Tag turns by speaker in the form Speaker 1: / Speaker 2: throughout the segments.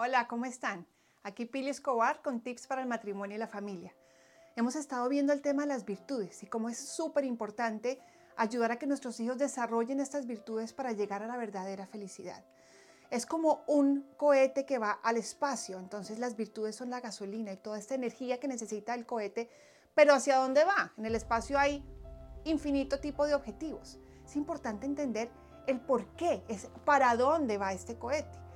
Speaker 1: Hola, ¿cómo están? Aquí Pili Escobar con tips para el matrimonio y la familia. Hemos estado viendo el tema de las virtudes y cómo es súper importante ayudar a que nuestros hijos desarrollen estas virtudes para llegar a la verdadera felicidad. Es como un cohete que va al espacio, entonces las virtudes son la gasolina y toda esta energía que necesita el cohete, pero ¿hacia dónde va? En el espacio hay infinito tipo de objetivos. Es importante entender el por qué, es para dónde va este cohete.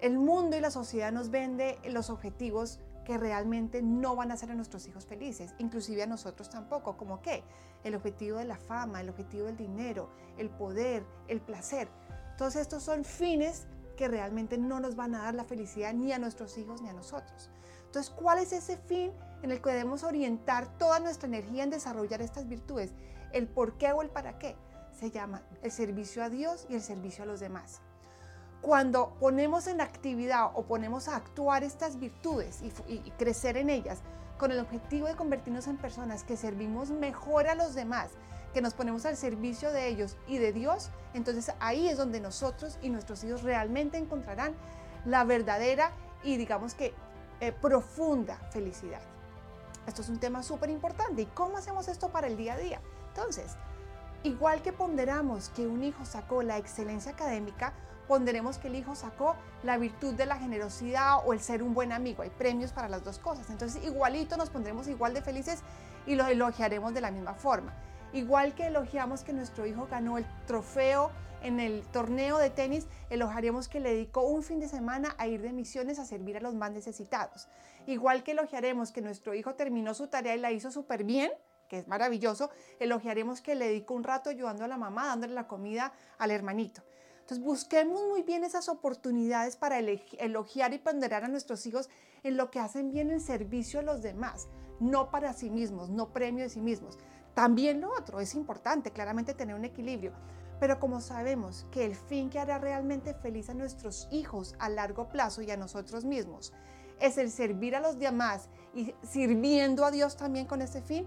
Speaker 1: El mundo y la sociedad nos vende los objetivos que realmente no van a hacer a nuestros hijos felices, inclusive a nosotros tampoco, como qué? El objetivo de la fama, el objetivo del dinero, el poder, el placer. Todos estos son fines que realmente no nos van a dar la felicidad ni a nuestros hijos ni a nosotros. Entonces, ¿cuál es ese fin en el que debemos orientar toda nuestra energía en desarrollar estas virtudes? El por qué o el para qué. Se llama el servicio a Dios y el servicio a los demás cuando ponemos en actividad o ponemos a actuar estas virtudes y, crecer en ellas con el objetivo de convertirnos en personas que servimos mejor a los demás, que nos ponemos al servicio de ellos y de Dios, entonces ahí es donde nosotros y nuestros hijos realmente encontrarán la verdadera y digamos que eh, profunda felicidad. Esto es un tema súper importante. ¿Y cómo hacemos esto para el día a día? Entonces, igual que ponderamos que un hijo sacó la excelencia académica, ponderemos que el hijo sacó la virtud de la generosidad o el ser un buen amigo. Hay premios para las dos cosas. Entonces, igualito nos pondremos igual de felices y lo elogiaremos de la misma forma. Igual que elogiamos que nuestro hijo ganó el trofeo en el torneo de tenis, elogiaremos que le dedicó un fin de semana a ir de misiones a servir a los más necesitados. Igual que elogiaremos que nuestro hijo terminó su tarea y la hizo súper bien, que es maravilloso, elogiaremos que le dedicó un rato ayudando a la mamá, dándole la comida al hermanito. Entonces busquemos muy bien esas oportunidades para elogiar y ponderar a nuestros hijos en lo que hacen bien en servicio a los demás, no para sí mismos, no premio de sí mismos. También lo otro, es importante claramente tener un equilibrio, pero como sabemos que el fin que hará realmente feliz a nuestros hijos a largo plazo y a nosotros mismos es el servir a los demás y sirviendo a Dios también con ese fin,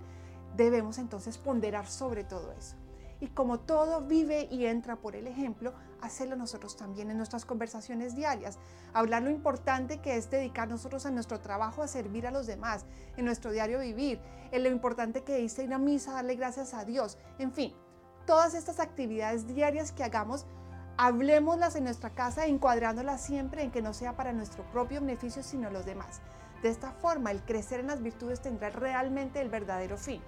Speaker 1: debemos entonces ponderar sobre todo eso. Y como todo vive y entra por el ejemplo, hacerlo nosotros también en nuestras conversaciones diarias. Hablar lo importante que es dedicar nosotros a nuestro trabajo a servir a los demás, en nuestro diario vivir, en lo importante que es ir a misa, darle gracias a Dios. En fin, todas estas actividades diarias que hagamos, hablemoslas en nuestra casa, encuadrándolas siempre en que no sea para nuestro propio beneficio, sino los demás. De esta forma, el crecer en las virtudes tendrá realmente el verdadero fin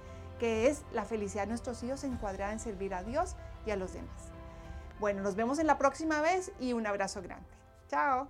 Speaker 1: que es la felicidad de nuestros hijos encuadrada en servir a Dios y a los demás. Bueno, nos vemos en la próxima vez y un abrazo grande. Chao.